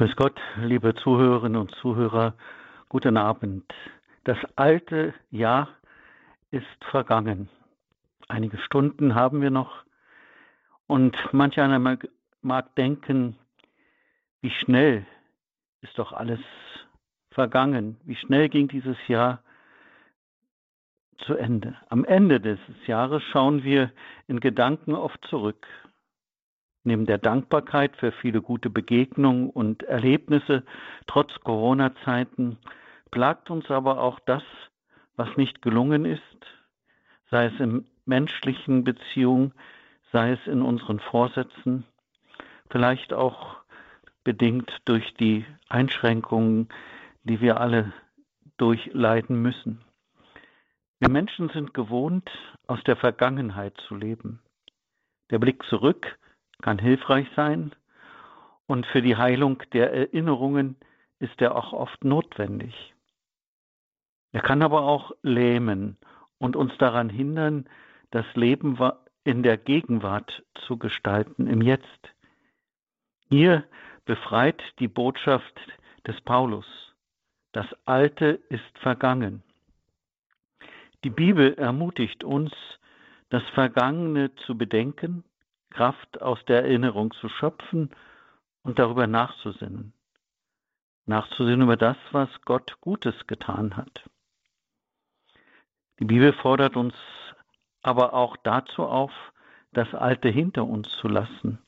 Grüß Gott, liebe Zuhörerinnen und Zuhörer, guten Abend. Das alte Jahr ist vergangen. Einige Stunden haben wir noch und manch einer mag, denken, wie schnell ist doch alles vergangen, wie schnell ging dieses Jahr zu Ende. Am Ende des Jahres schauen wir in Gedanken oft zurück. Neben der Dankbarkeit für viele gute Begegnungen und Erlebnisse trotz Corona-Zeiten plagt uns aber auch das, was nicht gelungen ist, sei es in menschlichen Beziehungen, sei es in unseren Vorsätzen, vielleicht auch bedingt durch die Einschränkungen, die wir alle durchleiden müssen. Wir Menschen sind gewohnt, aus der Vergangenheit zu leben. Der Blick zurück kann hilfreich sein und für die Heilung der Erinnerungen ist er auch oft notwendig. Er kann aber auch lähmen und uns daran hindern, das Leben in der Gegenwart zu gestalten, im Jetzt. Hier befreit die Botschaft des Paulus. Das Alte ist vergangen. Die Bibel ermutigt uns, das Vergangene zu bedenken, Kraft aus der Erinnerung zu schöpfen und darüber nachzusinnen. Nachzusinnen über das, was Gott Gutes getan hat. Die Bibel fordert uns aber auch dazu auf, das Alte hinter uns zu lassen,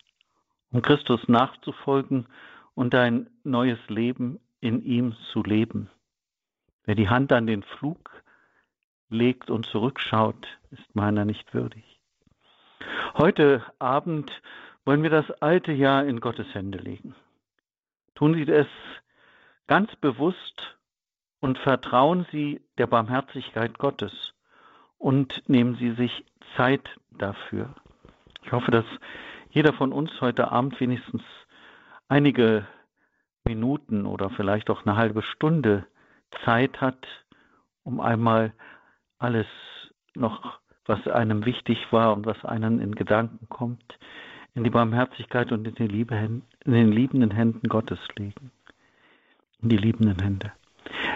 um Christus nachzufolgen und ein neues Leben in ihm zu leben. Wer die Hand an den Flug legt und zurückschaut, ist meiner nicht würdig. Heute Abend wollen wir das alte Jahr in Gottes Hände legen. Tun Sie es ganz bewusst und vertrauen Sie der Barmherzigkeit Gottes und nehmen Sie sich Zeit dafür. Ich hoffe, dass jeder von uns heute Abend wenigstens einige Minuten oder vielleicht auch eine halbe Stunde Zeit hat, um einmal alles noch, was einem wichtig war und was einem in Gedanken kommt, in die Barmherzigkeit und in die Liebe, in den liebenden Händen Gottes legen. In die liebenden Hände.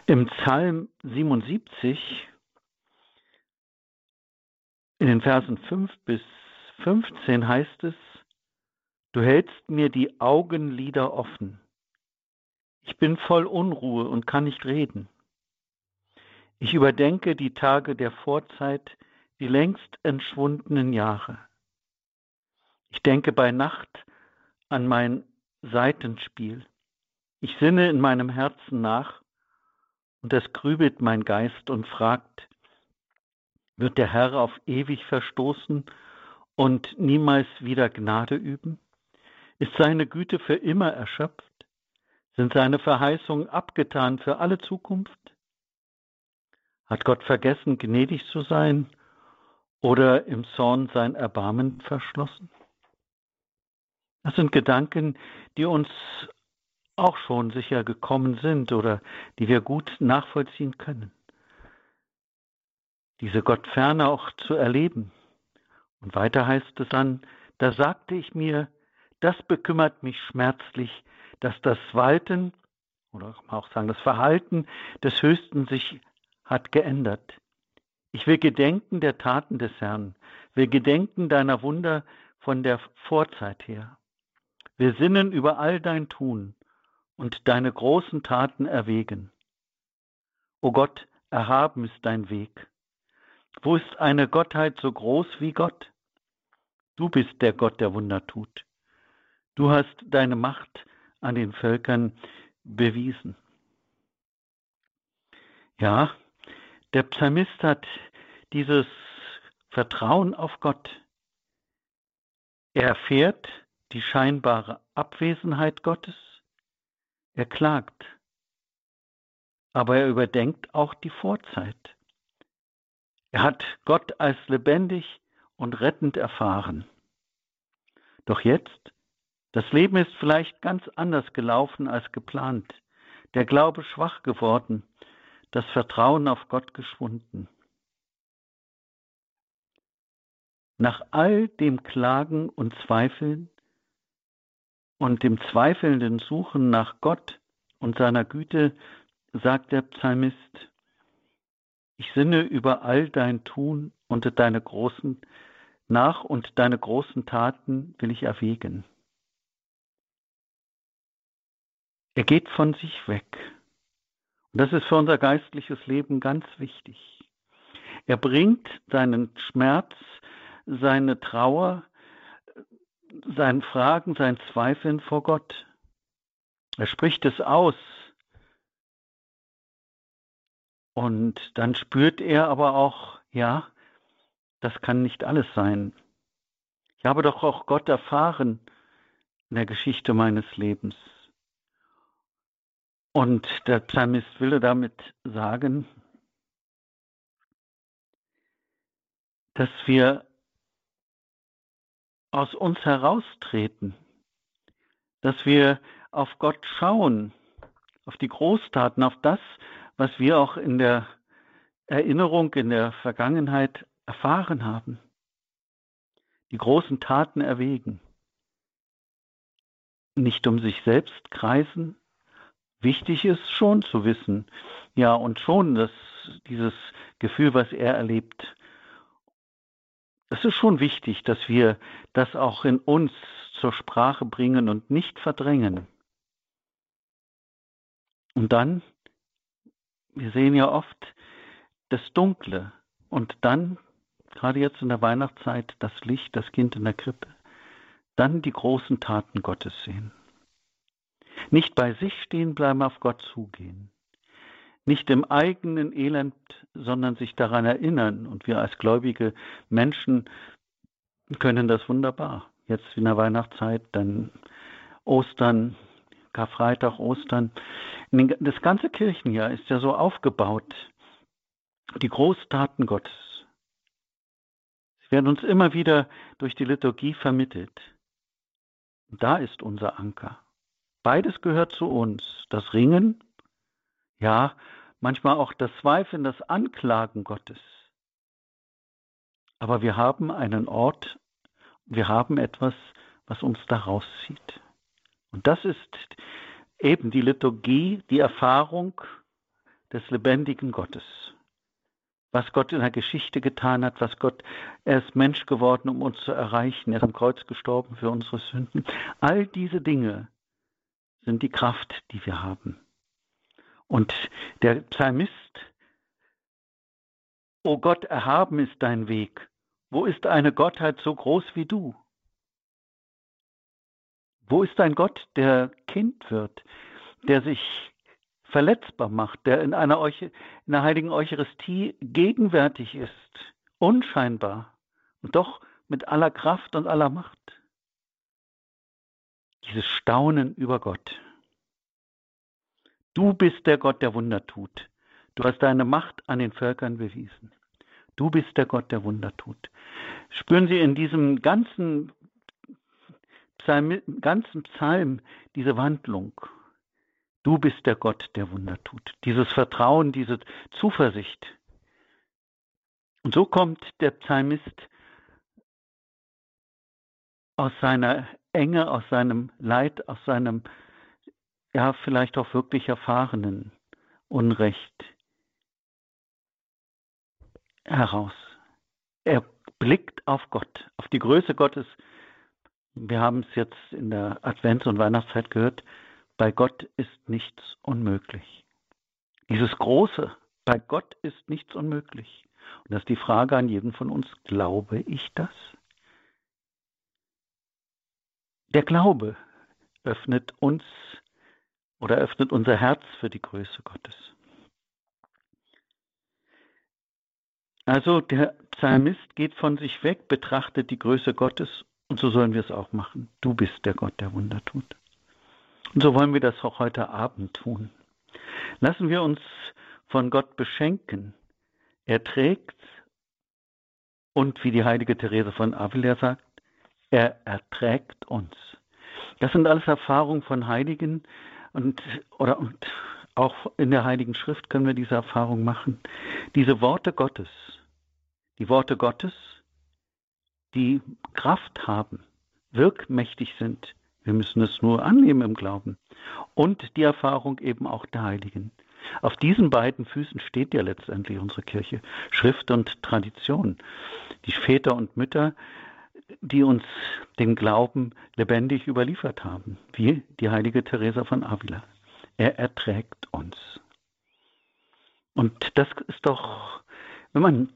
Im Psalm 77, in den Versen 5 bis 15 heißt es, Du hältst mir die Augenlider offen. Ich bin voll Unruhe und kann nicht reden. Ich überdenke die Tage der Vorzeit, die längst entschwundenen Jahre. Ich denke bei Nacht an mein Seitenspiel. Ich sinne in meinem Herzen nach, und es grübelt mein Geist und fragt, wird der Herr auf ewig verstoßen und niemals wieder Gnade üben? Ist seine Güte für immer erschöpft? Sind seine Verheißungen abgetan für alle Zukunft? Hat Gott vergessen, gnädig zu sein oder im Zorn sein Erbarmen verschlossen? Das sind Gedanken, die uns auch schon sicher gekommen sind oder die wir gut nachvollziehen können. Diese Gottferne auch zu erleben. Und weiter heißt es dann, da sagte ich mir, das bekümmert mich schmerzlich, dass das Walten oder auch sagen das Verhalten des Höchsten sich hat geändert. Ich will gedenken der Taten des Herrn, will gedenken deiner Wunder von der Vorzeit her. Wir sinnen über all dein Tun und deine großen Taten erwägen. O Gott, erhaben ist dein Weg. Wo ist eine Gottheit so groß wie Gott? Du bist der Gott, der Wunder tut. Du hast deine Macht an den Völkern bewiesen. Ja, der Psalmist hat dieses Vertrauen auf Gott. Er erfährt die scheinbare Abwesenheit Gottes. Er klagt. Aber er überdenkt auch die Vorzeit. Er hat Gott als lebendig und rettend erfahren. Doch jetzt, das Leben ist vielleicht ganz anders gelaufen als geplant, der Glaube schwach geworden, das Vertrauen auf Gott geschwunden. Nach all dem Klagen und Zweifeln Und dem zweifelnden Suchen nach Gott und seiner Güte sagt der Psalmist, ich sinne über all dein Tun und deine großen nach und deine großen Taten will ich erwägen. Er geht von sich weg. Und das ist für unser geistliches Leben ganz wichtig. Er bringt seinen Schmerz, seine Trauer, sein Fragen, sein Zweifeln vor Gott. Er spricht es aus. Und dann spürt er aber auch, ja, das kann nicht alles sein. Ich habe doch auch Gott erfahren in der Geschichte meines Lebens. Und der Psalmist will damit sagen, dass wir aus uns heraustreten, dass wir auf Gott schauen, auf die Großtaten, auf das, was wir auch in der Erinnerung, in der Vergangenheit erfahren haben, die großen Taten erwägen, nicht um sich selbst kreisen. Wichtig ist schon zu wissen, ja, und schon dass dieses Gefühl, was er erlebt, es ist schon wichtig, dass wir das auch in uns zur Sprache bringen und nicht verdrängen. Und dann, wir sehen ja oft das Dunkle und dann, gerade jetzt in der Weihnachtszeit, das Licht, das Kind in der Krippe, dann die großen Taten Gottes sehen. Nicht bei sich stehen bleiben, auf Gott zugehen nicht im eigenen Elend, sondern sich daran erinnern. Und wir als gläubige Menschen können das wunderbar. Jetzt in der Weihnachtszeit, dann Ostern, Karfreitag, Ostern. Das ganze Kirchenjahr ist ja so aufgebaut. Die Großtaten Gottes. Sie werden uns immer wieder durch die Liturgie vermittelt. Da ist unser Anker. Beides gehört zu uns. Das Ringen, ja, manchmal auch das Zweifeln, das Anklagen Gottes. Aber wir haben einen Ort, wir haben etwas, was uns da rauszieht. Und das ist eben die Liturgie, die Erfahrung des lebendigen Gottes. Was Gott in der Geschichte getan hat, was Gott, er ist Mensch geworden, um uns zu erreichen, er ist am Kreuz gestorben für unsere Sünden. All diese Dinge sind die Kraft, die wir haben. Und der Psalmist, O Gott, erhaben ist dein Weg. Wo ist eine Gottheit so groß wie du? Wo ist ein Gott, der Kind wird, der sich verletzbar macht, der in einer, Euch in einer heiligen Eucharistie gegenwärtig ist, unscheinbar und doch mit aller Kraft und aller Macht? Dieses Staunen über Gott. Du bist der Gott, der Wunder tut. Du hast deine Macht an den Völkern bewiesen. Du bist der Gott, der Wunder tut. Spüren Sie in diesem ganzen Psalm, ganzen Psalm diese Wandlung. Du bist der Gott, der Wunder tut. Dieses Vertrauen, diese Zuversicht. Und so kommt der Psalmist aus seiner Enge, aus seinem Leid, aus seinem ja vielleicht auch wirklich erfahrenen Unrecht heraus. Er blickt auf Gott, auf die Größe Gottes. Wir haben es jetzt in der Advents- und Weihnachtszeit gehört, bei Gott ist nichts unmöglich. Dieses Große, bei Gott ist nichts unmöglich. Und das ist die Frage an jeden von uns, glaube ich das? Der Glaube öffnet uns oder öffnet unser Herz für die Größe Gottes. Also der Psalmist geht von sich weg, betrachtet die Größe Gottes und so sollen wir es auch machen. Du bist der Gott, der Wunder tut. Und so wollen wir das auch heute Abend tun. Lassen wir uns von Gott beschenken. Er trägt und wie die heilige Therese von Avila sagt, er erträgt uns. Das sind alles Erfahrungen von Heiligen, und, oder, und auch in der Heiligen Schrift können wir diese Erfahrung machen. Diese Worte Gottes, die Worte Gottes, die Kraft haben, wirkmächtig sind, Wir müssen es nur annehmen im Glauben. Und die Erfahrung eben auch der Heiligen. Auf diesen beiden Füßen steht ja letztendlich unsere Kirche. Schrift und Tradition. Die Väter und Mütter, die uns den Glauben lebendig überliefert haben, wie die heilige Teresa von Avila. Er erträgt uns. Und das ist doch, wenn man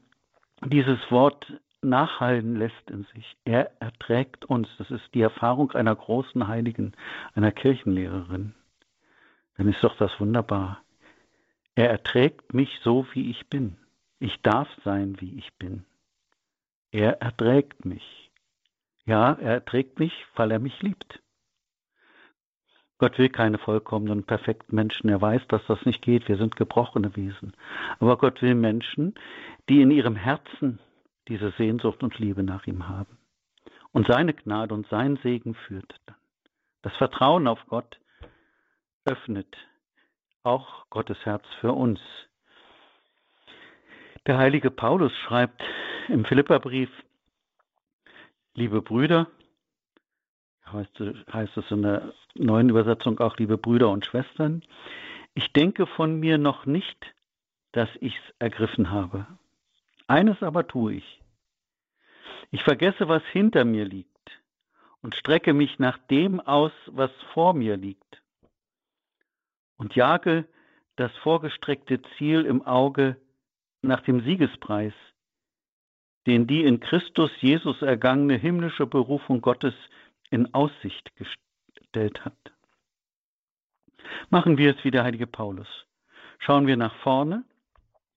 dieses Wort nachhallen lässt in sich. Er erträgt uns. Das ist die Erfahrung einer großen Heiligen, einer Kirchenlehrerin. Dann ist doch das wunderbar. Er erträgt mich so, wie ich bin. Ich darf sein, wie ich bin. Er erträgt mich. Ja, er erträgt mich, weil er mich liebt. Gott will keine vollkommenen, perfekten Menschen. Er weiß, dass das nicht geht. Wir sind gebrochene Wesen. Aber Gott will Menschen, die in ihrem Herzen diese Sehnsucht und Liebe nach ihm haben. Und seine Gnade und sein Segen führt dann. Das Vertrauen auf Gott öffnet auch Gottes Herz für uns. Der heilige Paulus schreibt im Philipperbrief, liebe Brüder, heißt, heißt es in der neuen Übersetzung auch, liebe Brüder und Schwestern, ich denke von mir noch nicht, dass ich's ergriffen habe. Eines aber tue ich. Ich vergesse, was hinter mir liegt und strecke mich nach dem aus, was vor mir liegt und jage das vorgestreckte Ziel im Auge nach dem Siegespreis, den die in Christus Jesus ergangene himmlische Berufung Gottes in Aussicht gestellt hat. Machen wir es wie der heilige Paulus. Schauen wir nach vorne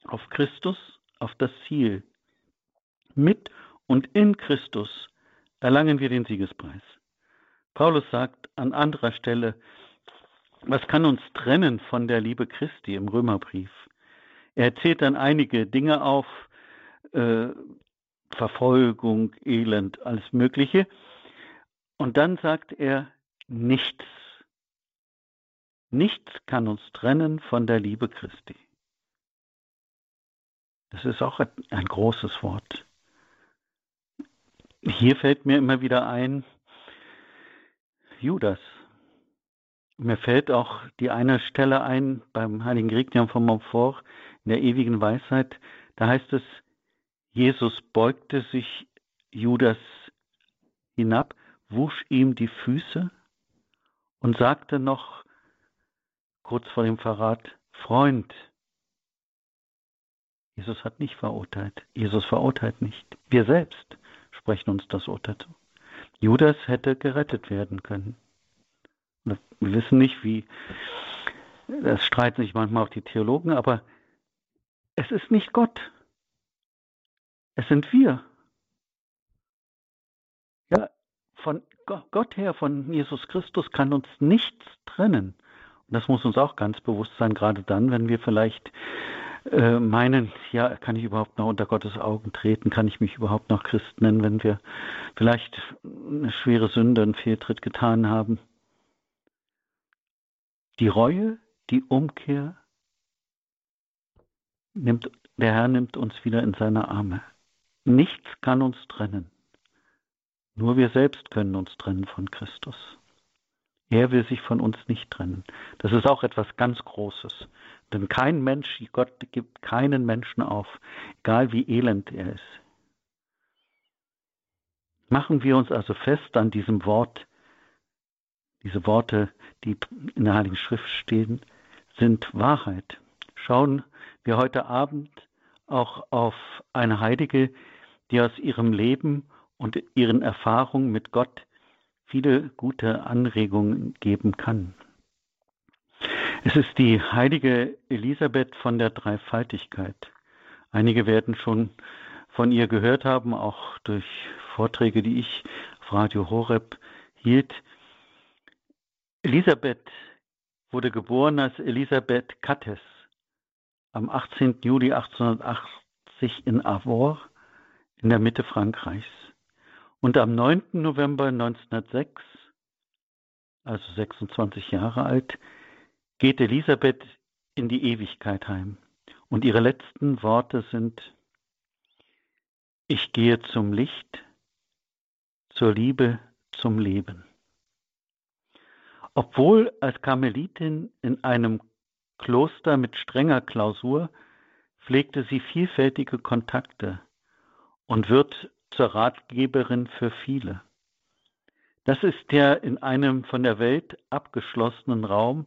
auf Christus, auf das Ziel. Mit und in Christus erlangen wir den Siegespreis. Paulus sagt an anderer Stelle, was kann uns trennen von der Liebe Christi im Römerbrief? Er zählt dann einige Dinge auf, äh, Verfolgung, Elend, alles Mögliche. Und dann sagt er, nichts. Nichts kann uns trennen von der Liebe Christi. Das ist auch ein großes Wort. Hier fällt mir immer wieder ein, Judas. Mir fällt auch die eine Stelle ein beim heiligen Grignion von Montfort in der ewigen Weisheit. Da heißt es, Jesus beugte sich Judas hinab, wusch ihm die Füße und sagte noch kurz vor dem Verrat, Freund, Jesus hat nicht verurteilt. Jesus verurteilt nicht. Wir selbst sprechen uns das Urteil zu. Judas hätte gerettet werden können. Wir wissen nicht, wie, das streiten sich manchmal auch die Theologen, aber es ist nicht Gott. Es sind wir. Ja, von Gott her, von Jesus Christus kann uns nichts trennen. Und das muss uns auch ganz bewusst sein, gerade dann, wenn wir vielleicht äh, meinen, ja, kann ich überhaupt noch unter Gottes Augen treten? Kann ich mich überhaupt noch Christ nennen, wenn wir vielleicht eine schwere Sünde, einen Fehltritt getan haben? Die Reue, die Umkehr, nimmt, der Herr nimmt uns wieder in seine Arme. Nichts kann uns trennen. Nur wir selbst können uns trennen von Christus. Er will sich von uns nicht trennen. Das ist auch etwas ganz Großes. Denn kein Mensch, Gott gibt keinen Menschen auf, egal wie elend er ist. Machen wir uns also fest an diesem Wort, diese Worte, die in der Heiligen Schrift stehen, sind Wahrheit. Schauen wir heute Abend auch auf eine Heilige, die aus ihrem Leben und ihren Erfahrungen mit Gott viele gute Anregungen geben kann. Es ist die heilige Elisabeth von der Dreifaltigkeit. Einige werden schon von ihr gehört haben, auch durch Vorträge, die ich auf Radio Horeb hielt. Elisabeth wurde geboren als Elisabeth Kattes am 18. Juli 1880 in Avor in der Mitte Frankreichs. Und am 9. November 1906, also 26 Jahre alt, geht Elisabeth in die Ewigkeit heim. Und ihre letzten Worte sind, ich gehe zum Licht, zur Liebe, zum Leben. Obwohl als Karmelitin in einem Kloster mit strenger Klausur pflegte sie vielfältige Kontakte und wird zur Ratgeberin für viele. Das ist ja in einem von der Welt abgeschlossenen Raum,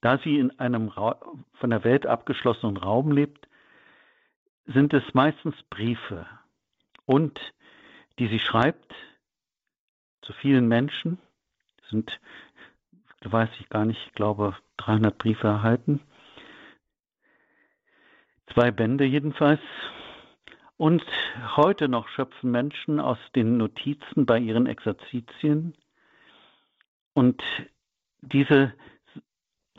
da sie in einem Ra von der Welt abgeschlossenen Raum lebt, sind es meistens Briefe und die sie schreibt zu vielen Menschen, sind, weiß ich gar nicht, ich glaube 300 Briefe erhalten, zwei Bände jedenfalls. Und heute noch schöpfen Menschen aus den Notizen bei ihren Exerzitien. Und diese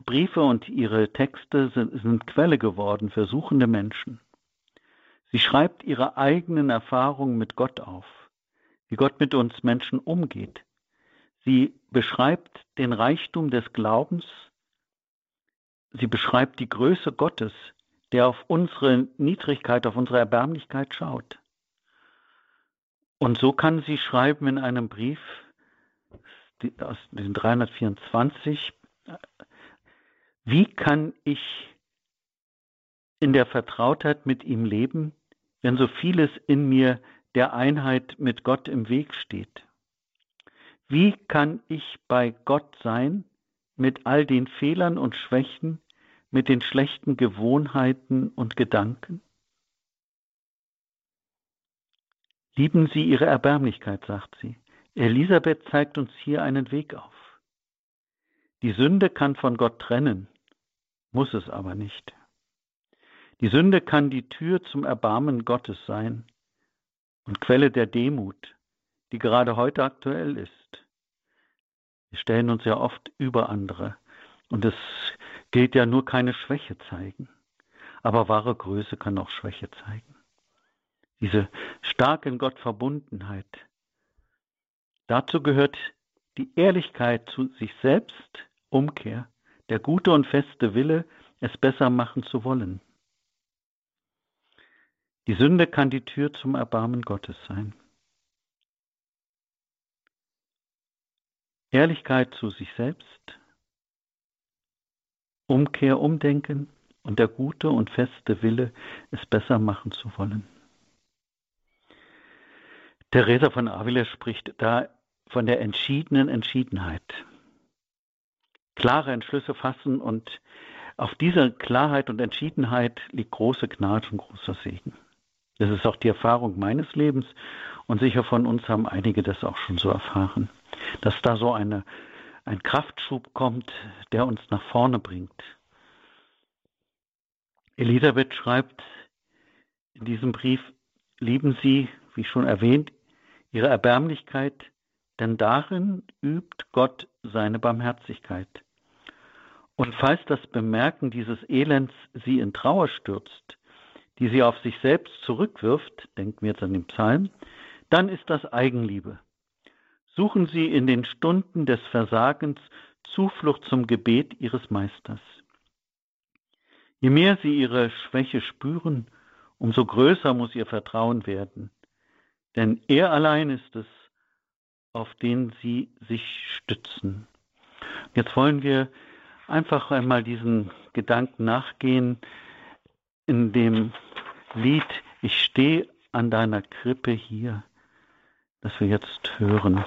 Briefe und ihre Texte sind, sind Quelle geworden für suchende Menschen. Sie schreibt ihre eigenen Erfahrungen mit Gott auf, wie Gott mit uns Menschen umgeht. Sie beschreibt den Reichtum des Glaubens. Sie beschreibt die Größe Gottes, der auf unsere Niedrigkeit, auf unsere Erbärmlichkeit schaut. Und so kann sie schreiben in einem Brief aus den 324, wie kann ich in der Vertrautheit mit ihm leben, wenn so vieles in mir der Einheit mit Gott im Weg steht? Wie kann ich bei Gott sein mit all den Fehlern und Schwächen, mit den schlechten Gewohnheiten und Gedanken? Lieben Sie Ihre Erbärmlichkeit, sagt sie. Elisabeth zeigt uns hier einen Weg auf. Die Sünde kann von Gott trennen, muss es aber nicht. Die Sünde kann die Tür zum Erbarmen Gottes sein und Quelle der Demut, die gerade heute aktuell ist. Wir stellen uns ja oft über andere und es gilt ja nur keine Schwäche zeigen. Aber wahre Größe kann auch Schwäche zeigen. Diese starke in Gott Verbundenheit. Dazu gehört die Ehrlichkeit zu sich selbst, Umkehr, der gute und feste Wille, es besser machen zu wollen. Die Sünde kann die Tür zum Erbarmen Gottes sein. Ehrlichkeit zu sich selbst, Umkehr, Umdenken und der gute und feste Wille, es besser machen zu wollen. Theresa von Avila spricht da von der entschiedenen Entschiedenheit. Klare Entschlüsse fassen und auf dieser Klarheit und Entschiedenheit liegt große Gnade und großer Segen. Das ist auch die Erfahrung meines Lebens und sicher von uns haben einige das auch schon so erfahren, dass da so eine ein Kraftschub kommt, der uns nach vorne bringt. Elisabeth schreibt in diesem Brief, lieben Sie, wie schon erwähnt, Ihre Erbärmlichkeit, denn darin übt Gott seine Barmherzigkeit. Und falls das Bemerken dieses Elends Sie in Trauer stürzt, die Sie auf sich selbst zurückwirft, denken wir jetzt an den Psalm, dann ist das Eigenliebe. Suchen Sie in den Stunden des Versagens Zuflucht zum Gebet Ihres Meisters. Je mehr Sie Ihre Schwäche spüren, umso größer muss Ihr Vertrauen werden. Denn er allein ist es, auf den Sie sich stützen. Jetzt wollen wir einfach einmal diesen Gedanken nachgehen in dem Lied Ich stehe an deiner Krippe hier, das wir jetzt hören.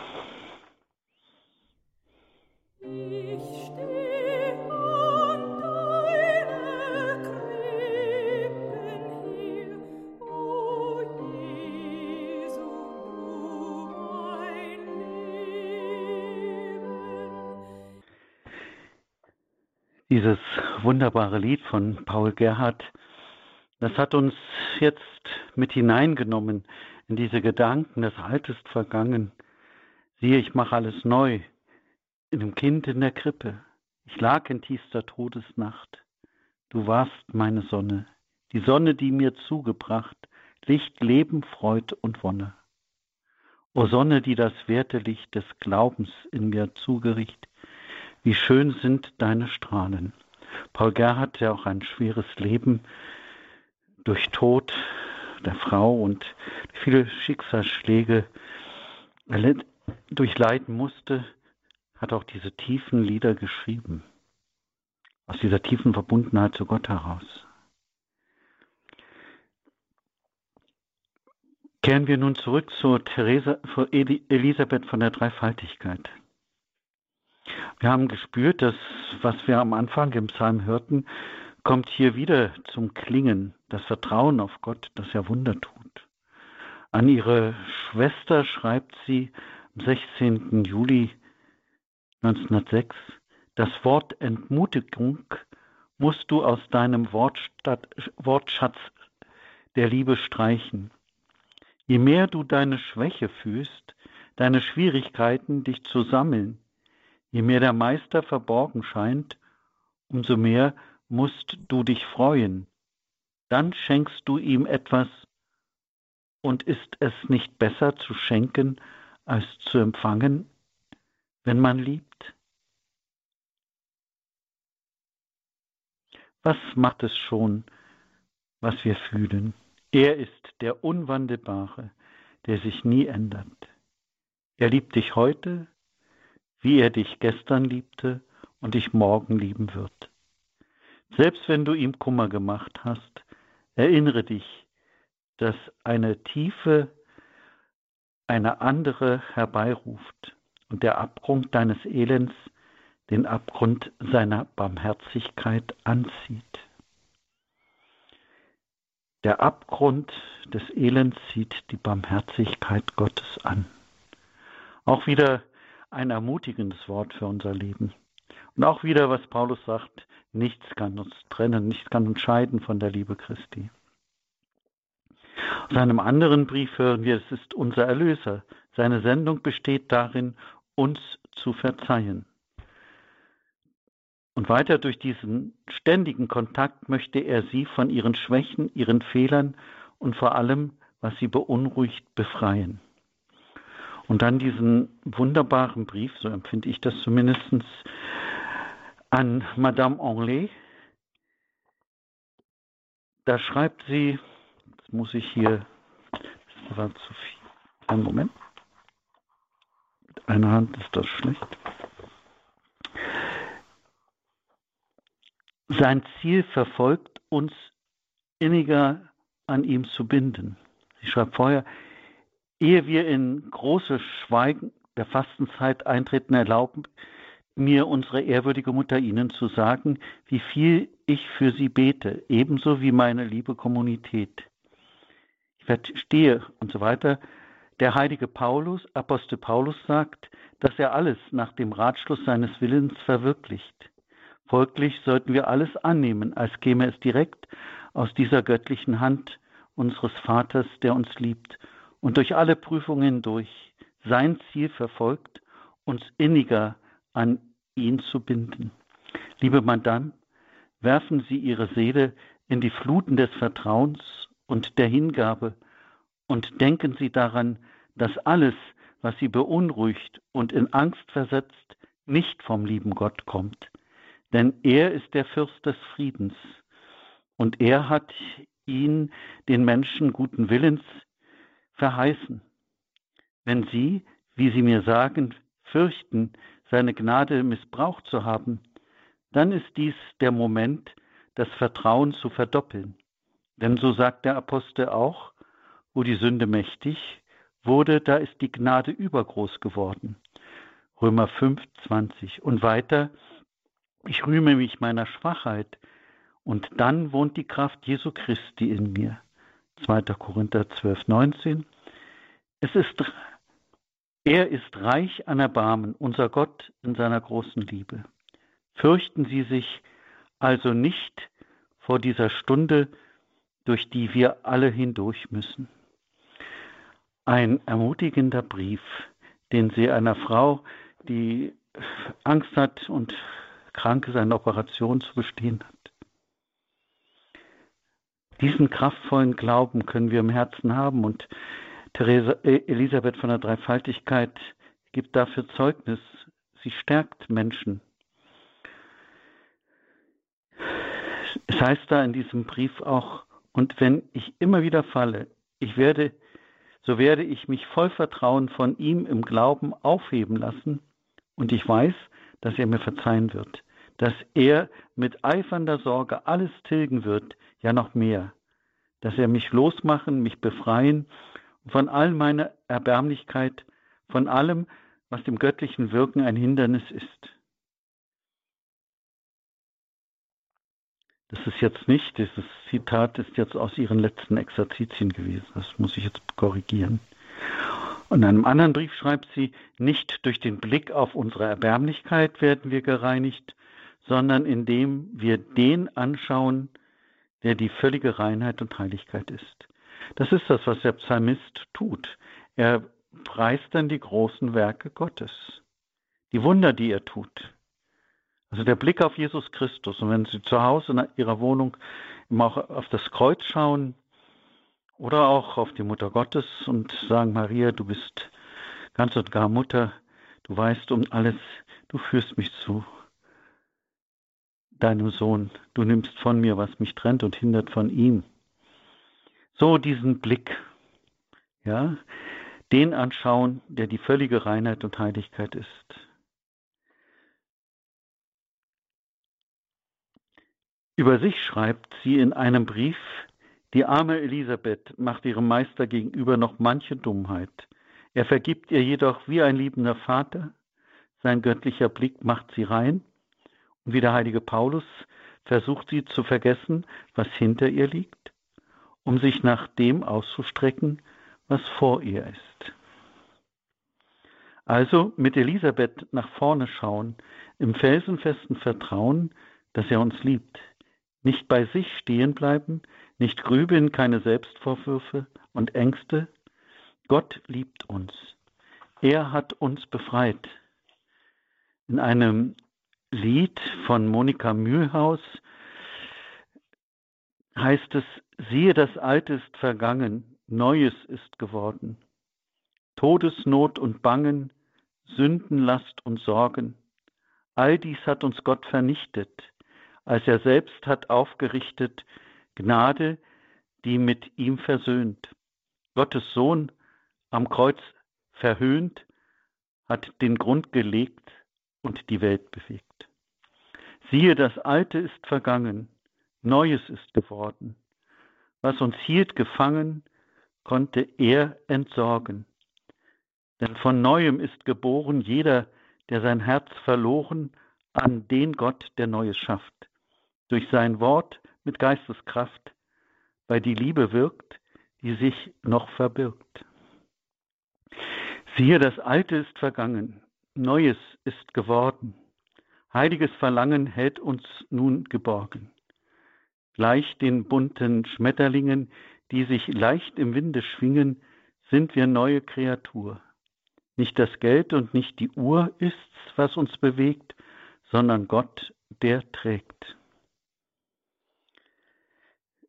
Dieses wunderbare Lied von Paul Gerhardt, das hat uns jetzt mit hineingenommen in diese Gedanken, das Alte ist vergangen. Siehe, ich mache alles neu in dem Kind in der Krippe. Ich lag in tiefster Todesnacht. Du warst meine Sonne, die Sonne, die mir zugebracht, Licht, Leben, Freud und Wonne. O Sonne, die das werte Licht des Glaubens in mir zugericht, wie schön sind deine Strahlen. Paul Gerhardt, der auch ein schweres Leben durch Tod der Frau und viele Schicksalsschläge durchleiden musste, hat auch diese tiefen Lieder geschrieben. Aus dieser tiefen Verbundenheit zu Gott heraus. Kehren wir nun zurück zu Theresa, zu Elisabeth von der Dreifaltigkeit. Wir haben gespürt, dass was wir am Anfang im Psalm hörten, kommt hier wieder zum Klingen, das Vertrauen auf Gott, das er Wunder tut. An ihre Schwester schreibt sie am 16. Juli 1906, das Wort Entmutigung musst du aus deinem Wortschatz der Liebe streichen. Je mehr du deine Schwäche fühlst, deine Schwierigkeiten, dich zu sammeln, je mehr der Meister verborgen scheint, umso mehr musst du dich freuen. Dann schenkst du ihm etwas, und ist es nicht besser zu schenken als zu empfangen, wenn man liebt? Was macht es schon, was wir fühlen? Er ist der Unwandelbare, der sich nie ändert. Er liebt dich heute, wie er dich gestern liebte und dich morgen lieben wird. Selbst wenn du ihm Kummer gemacht hast, erinnere dich, dass eine Tiefe eine andere herbeiruft und der Abgrund deines Elends den Abgrund seiner Barmherzigkeit anzieht. Der Abgrund des Elends zieht die Barmherzigkeit Gottes an. Auch wieder ein ermutigendes Wort für unser Leben. Und auch wieder, was Paulus sagt, nichts kann uns trennen, nichts kann uns scheiden von der Liebe Christi. Aus einem anderen Brief hören wir, es ist unser Erlöser. Seine Sendung besteht darin, uns zu verzeihen. Und weiter durch diesen ständigen Kontakt möchte er sie von ihren Schwächen, ihren Fehlern und vor allem, was sie beunruhigt, befreien. Und dann diesen wunderbaren Brief, so empfinde ich das zumindest, an Madame Henley. Da schreibt sie, jetzt muss ich hier, das war zu viel, einen Moment, mit einer Hand ist das schlecht. Sein Ziel verfolgt, uns inniger an ihm zu binden. Sie schreibt vorher, ehe wir in großes Schweigen der Fastenzeit eintreten, erlauben mir unsere ehrwürdige Mutter Ihnen zu sagen, wie viel ich für Sie bete, ebenso wie meine liebe Kommunität. Ich verstehe und so weiter. Der heilige Paulus, Apostel Paulus sagt, dass er alles nach dem Ratschluss seines Willens verwirklicht. Folglich sollten wir alles annehmen, als käme es direkt aus dieser göttlichen Hand unseres Vaters, der uns liebt und durch alle Prüfungen durch sein Ziel verfolgt, uns inniger an ihn zu binden. Liebe Madame, werfen Sie Ihre Seele in die Fluten des Vertrauens und der Hingabe und denken Sie daran, dass alles, was Sie beunruhigt und in Angst versetzt, nicht vom lieben Gott kommt, denn er ist der Fürst des Friedens und er hat ihn, den Menschen guten Willens, verheißen. Wenn Sie, wie Sie mir sagen, fürchten, seine Gnade missbraucht zu haben, dann ist dies der Moment, das Vertrauen zu verdoppeln. Denn so sagt der Apostel auch, wo die Sünde mächtig wurde, da ist die Gnade übergroß geworden. Römer 5, 20. Und weiter, ich rühme mich meiner Schwachheit und dann wohnt die Kraft Jesu Christi in mir. 2. Korinther 12, 19. Es ist, er ist reich an Erbarmen, unser Gott in seiner großen Liebe. Fürchten Sie sich also nicht vor dieser Stunde, durch die wir alle hindurch müssen. Ein ermutigender Brief, den Sie einer Frau, die Angst hat und krank ist, eine Operation zu bestehen hat. Diesen kraftvollen Glauben können wir im Herzen haben und Therese äh, Elisabeth von der Dreifaltigkeit gibt dafür Zeugnis. Sie stärkt Menschen. Es heißt da in diesem Brief auch, und wenn ich immer wieder falle, ich werde, so werde ich mich voll Vertrauen von ihm im Glauben aufheben lassen Und ich weiß, dass er mir verzeihen wird, dass er mit eifernder Sorge alles tilgen wird, ja noch mehr, dass er mich losmachen, mich befreien von all meiner Erbärmlichkeit, von allem, was dem göttlichen Wirken ein Hindernis ist. Das ist jetzt nicht, dieses Zitat ist jetzt aus ihren letzten Exerzitien gewesen. Das muss ich jetzt korrigieren. Und in einem anderen Brief schreibt sie, nicht durch den Blick auf unsere Erbärmlichkeit werden wir gereinigt, sondern indem wir den anschauen, der die völlige Reinheit und Heiligkeit ist. Das ist das, was der Psalmist tut. Er preist dann die großen Werke Gottes, die Wunder, die er tut. Also der Blick auf Jesus Christus. Und wenn Sie zu Hause in Ihrer Wohnung immer auch auf das Kreuz schauen oder auch auf die Mutter Gottes und sagen, Maria, du bist ganz und gar Mutter, du weißt um alles, du führst mich zu deinem Sohn, du nimmst von mir, was mich trennt und hindert von ihm. So diesen Blick, ja, den anschauen, der die völlige Reinheit und Heiligkeit ist. Über sich schreibt sie in einem Brief, die arme Elisabeth macht ihrem Meister gegenüber noch manche Dummheit. Er vergibt ihr jedoch wie ein liebender Vater, sein göttlicher Blick macht sie rein, und wie der heilige Paulus versucht sie zu vergessen, was hinter ihr liegt, um sich nach dem auszustrecken, was vor ihr ist. Also mit Elisabeth nach vorne schauen, im felsenfesten Vertrauen, dass er uns liebt, nicht bei sich stehen bleiben, nicht grübeln, keine Selbstvorwürfe und Ängste. Gott liebt uns. Er hat uns befreit. In einem Lied von Monika Mühlhaus heißt es, siehe, das Alte ist vergangen, Neues ist geworden. Todesnot und Bangen, Sündenlast und Sorgen, all dies hat uns Gott vernichtet als er selbst hat aufgerichtet Gnade, die mit ihm versöhnt. Gottes Sohn am Kreuz verhöhnt, hat den Grund gelegt und die Welt bewegt. Siehe, das Alte ist vergangen, Neues ist geworden. Was uns hielt gefangen, konnte er entsorgen. Denn von neuem ist geboren jeder, der sein Herz verloren, an den Gott, der Neues schafft durch sein Wort mit Geisteskraft, weil die Liebe wirkt, die sich noch verbirgt. Siehe, das Alte ist vergangen, Neues ist geworden. Heiliges Verlangen hält uns nun geborgen. Gleich den bunten Schmetterlingen, die sich leicht im Winde schwingen, sind wir neue Kreatur. Nicht das Geld und nicht die Uhr ist's, was uns bewegt, sondern Gott, der trägt.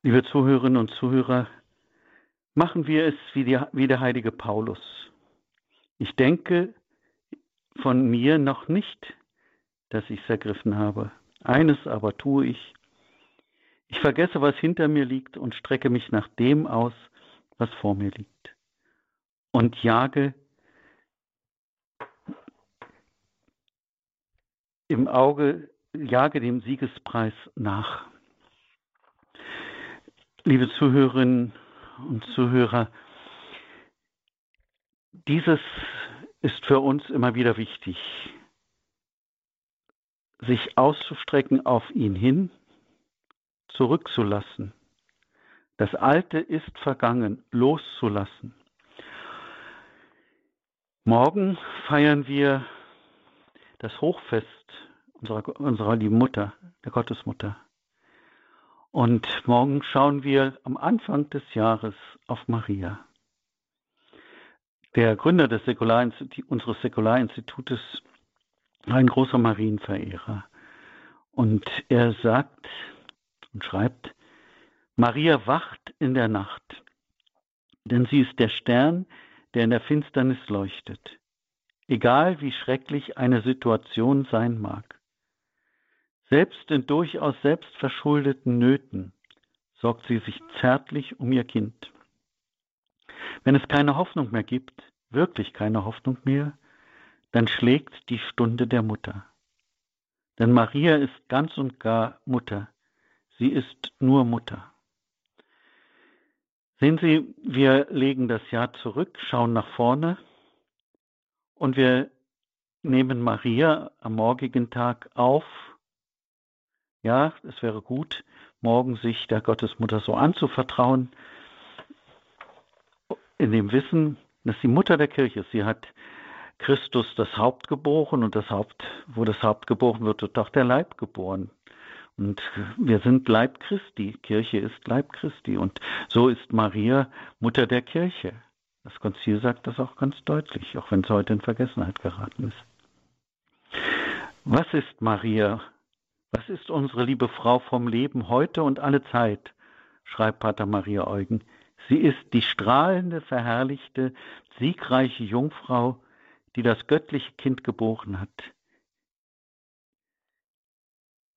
Liebe Zuhörerinnen und Zuhörer, machen wir es wie, die, wie der heilige Paulus. Ich denke von mir noch nicht, dass ich es ergriffen habe. Eines aber tue ich. Ich vergesse, was hinter mir liegt und strecke mich nach dem aus, was vor mir liegt. Und jage im Auge, jage dem Siegespreis nach. Liebe Zuhörerinnen und Zuhörer, dieses ist für uns immer wieder wichtig, sich auszustrecken auf ihn hin, zurückzulassen. Das Alte ist vergangen, loszulassen. Morgen feiern wir das Hochfest unserer, unserer lieben Mutter, der Gottesmutter. Und morgen schauen wir am Anfang des Jahres auf Maria. Der Gründer des unseres Säkularinstitutes war ein großer Marienverehrer. Und er sagt und schreibt, Maria wacht in der Nacht, denn sie ist der Stern, der in der Finsternis leuchtet, egal wie schrecklich eine Situation sein mag. Selbst in durchaus selbstverschuldeten Nöten sorgt sie sich zärtlich um ihr Kind. Wenn es keine Hoffnung mehr gibt, wirklich keine Hoffnung mehr, dann schlägt die Stunde der Mutter. Denn Maria ist ganz und gar Mutter. Sie ist nur Mutter. Sehen Sie, wir legen das Jahr zurück, schauen nach vorne und wir nehmen Maria am morgigen Tag auf. Ja, es wäre gut, morgen sich der Gottesmutter so anzuvertrauen, in dem Wissen, dass sie Mutter der Kirche ist. Sie hat Christus das Haupt geboren und das Haupt, wo das Haupt geboren wird, wird auch der Leib geboren. Und wir sind Leib Christi. Kirche ist Leib Christi. Und so ist Maria Mutter der Kirche. Das Konzil sagt das auch ganz deutlich, auch wenn es heute in Vergessenheit geraten ist. Was ist Maria? Was ist unsere liebe Frau vom Leben heute und alle Zeit? schreibt Pater Maria Eugen. Sie ist die strahlende, verherrlichte, siegreiche Jungfrau, die das göttliche Kind geboren hat.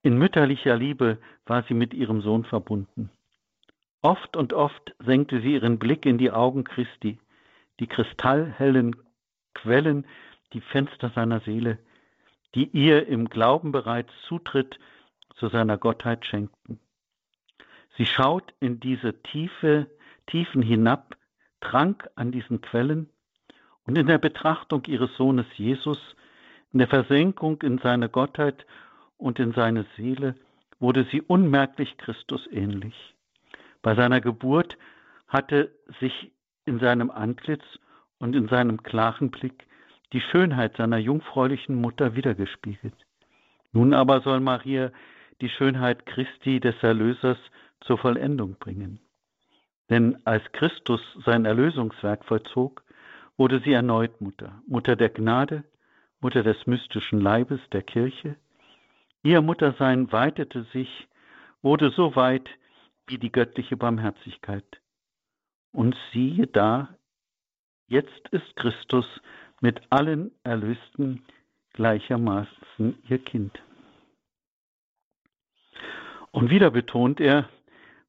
In mütterlicher Liebe war sie mit ihrem Sohn verbunden. Oft und oft senkte sie ihren Blick in die Augen Christi, die kristallhellen Quellen, die Fenster seiner Seele, die ihr im Glauben bereits Zutritt zu seiner Gottheit schenkten. Sie schaut in diese tiefe, Tiefen hinab, trank an diesen Quellen und in der Betrachtung ihres Sohnes Jesus, in der Versenkung in seine Gottheit und in seine Seele wurde sie unmerklich Christus ähnlich. Bei seiner Geburt hatte sich in seinem Antlitz und in seinem klaren Blick die Schönheit seiner jungfräulichen Mutter wiedergespiegelt. Nun aber soll Maria die Schönheit Christi des Erlösers zur Vollendung bringen. Denn als Christus sein Erlösungswerk vollzog, wurde sie erneut Mutter, Mutter der Gnade, Mutter des mystischen Leibes der Kirche, Ihr Muttersein weitete sich, wurde so weit wie die göttliche Barmherzigkeit. Und siehe da, jetzt ist Christus mit allen Erlösten gleichermaßen ihr Kind. Und wieder betont er,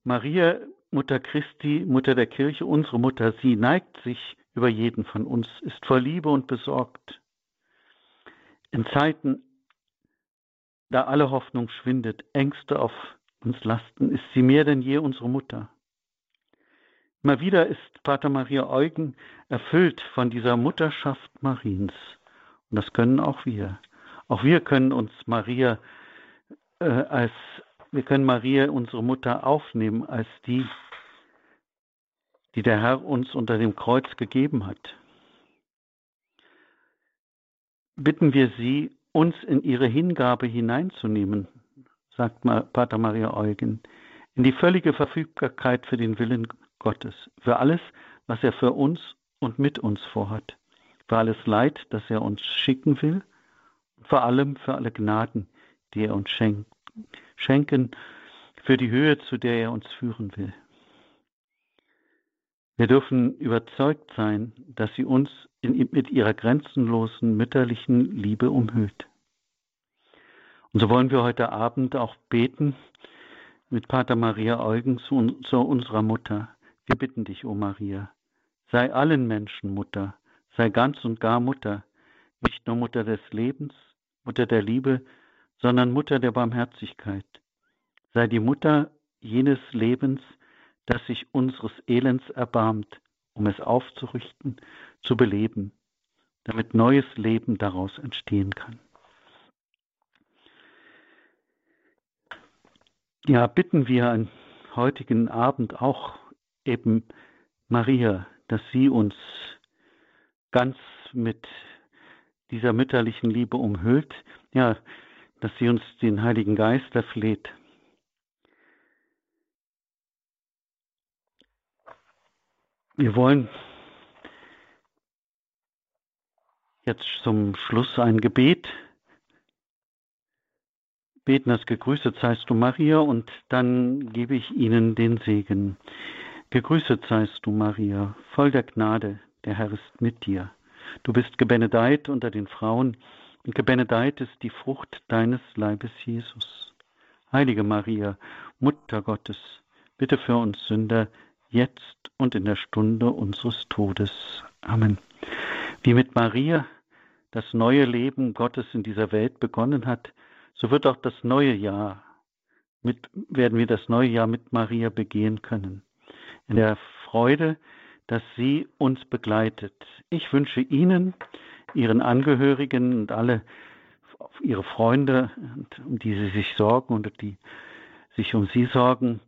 Maria, Mutter Christi, Mutter der Kirche, unsere Mutter, sie neigt sich über jeden von uns, ist voll Liebe und besorgt. In Zeiten da alle Hoffnung schwindet, Ängste auf uns lasten, ist sie mehr denn je unsere Mutter. Immer wieder ist Pater Maria Eugen erfüllt von dieser Mutterschaft Mariens. Und das können auch wir. Auch wir können uns Maria äh, als, wir können Maria, unsere Mutter, aufnehmen als die, die der Herr uns unter dem Kreuz gegeben hat. Bitten wir sie, uns in ihre Hingabe hineinzunehmen, sagt Pater Maria Eugen, in die völlige Verfügbarkeit für den Willen Gottes, für alles, was er für uns und mit uns vorhat, für alles Leid, das er uns schicken will, vor allem für alle Gnaden, die er uns schenkt, schenken, für die Höhe, zu der er uns führen will. Wir dürfen überzeugt sein, dass sie uns in, mit ihrer grenzenlosen mütterlichen Liebe umhüllt. Und so wollen wir heute Abend auch beten mit Pater Maria Eugen zu, zu unserer Mutter. Wir bitten dich, o Maria, sei allen Menschen Mutter, sei ganz und gar Mutter, nicht nur Mutter des Lebens, Mutter der Liebe, sondern Mutter der Barmherzigkeit. Sei die Mutter jenes Lebens, das sich unseres Elends erbarmt, um es aufzurichten, zu beleben, damit neues Leben daraus entstehen kann. Ja, bitten wir an heutigen Abend auch eben Maria, dass sie uns ganz mit dieser mütterlichen Liebe umhüllt, ja, dass sie uns den Heiligen Geist erfleht, Wir wollen jetzt zum Schluss ein Gebet beten, das gegrüßet seist du Maria, und dann gebe ich Ihnen den Segen. Gegrüßet seist du Maria, voll der Gnade, der Herr ist mit dir. Du bist gebenedeit unter den Frauen, und gebenedeit ist die Frucht deines Leibes, Jesus. Heilige Maria, Mutter Gottes, bitte für uns Sünder, jetzt und in der Stunde unseres Todes. Amen. Wie mit Maria das neue Leben Gottes in dieser Welt begonnen hat, so wird auch das neue Jahr mit, werden wir das neue Jahr mit Maria begehen können. In der Freude, dass sie uns begleitet. Ich wünsche Ihnen, Ihren Angehörigen und alle Ihre Freunde, um die Sie sich sorgen und die sich um Sie sorgen,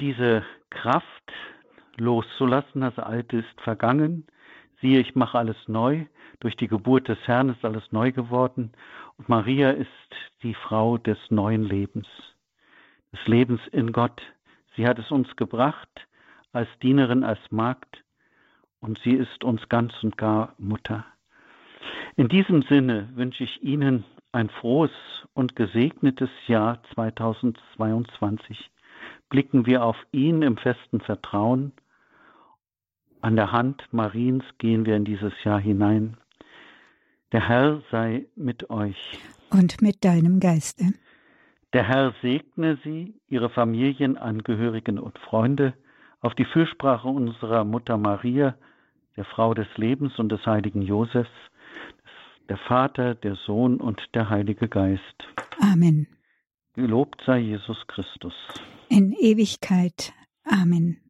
diese Kraft loszulassen. Das Alte ist vergangen. Siehe, ich mache alles neu. Durch die Geburt des Herrn ist alles neu geworden. Und Maria ist die Frau des neuen Lebens, des Lebens in Gott. Sie hat es uns gebracht als Dienerin, als Magd. Und sie ist uns ganz und gar Mutter. In diesem Sinne wünsche ich Ihnen ein frohes und gesegnetes Jahr 2022. Blicken wir auf ihn im festen Vertrauen an der Hand Mariens gehen wir in dieses Jahr hinein. Der Herr sei mit euch. Und mit deinem Geiste. Der Herr segne Sie, Ihre Familienangehörigen und Freunde, auf die Fürsprache unserer Mutter Maria, der Frau des Lebens und des heiligen Josefs, der Vater, der Sohn und der Heilige Geist. Amen. Gelobt sei Jesus Christus. In Ewigkeit. Amen.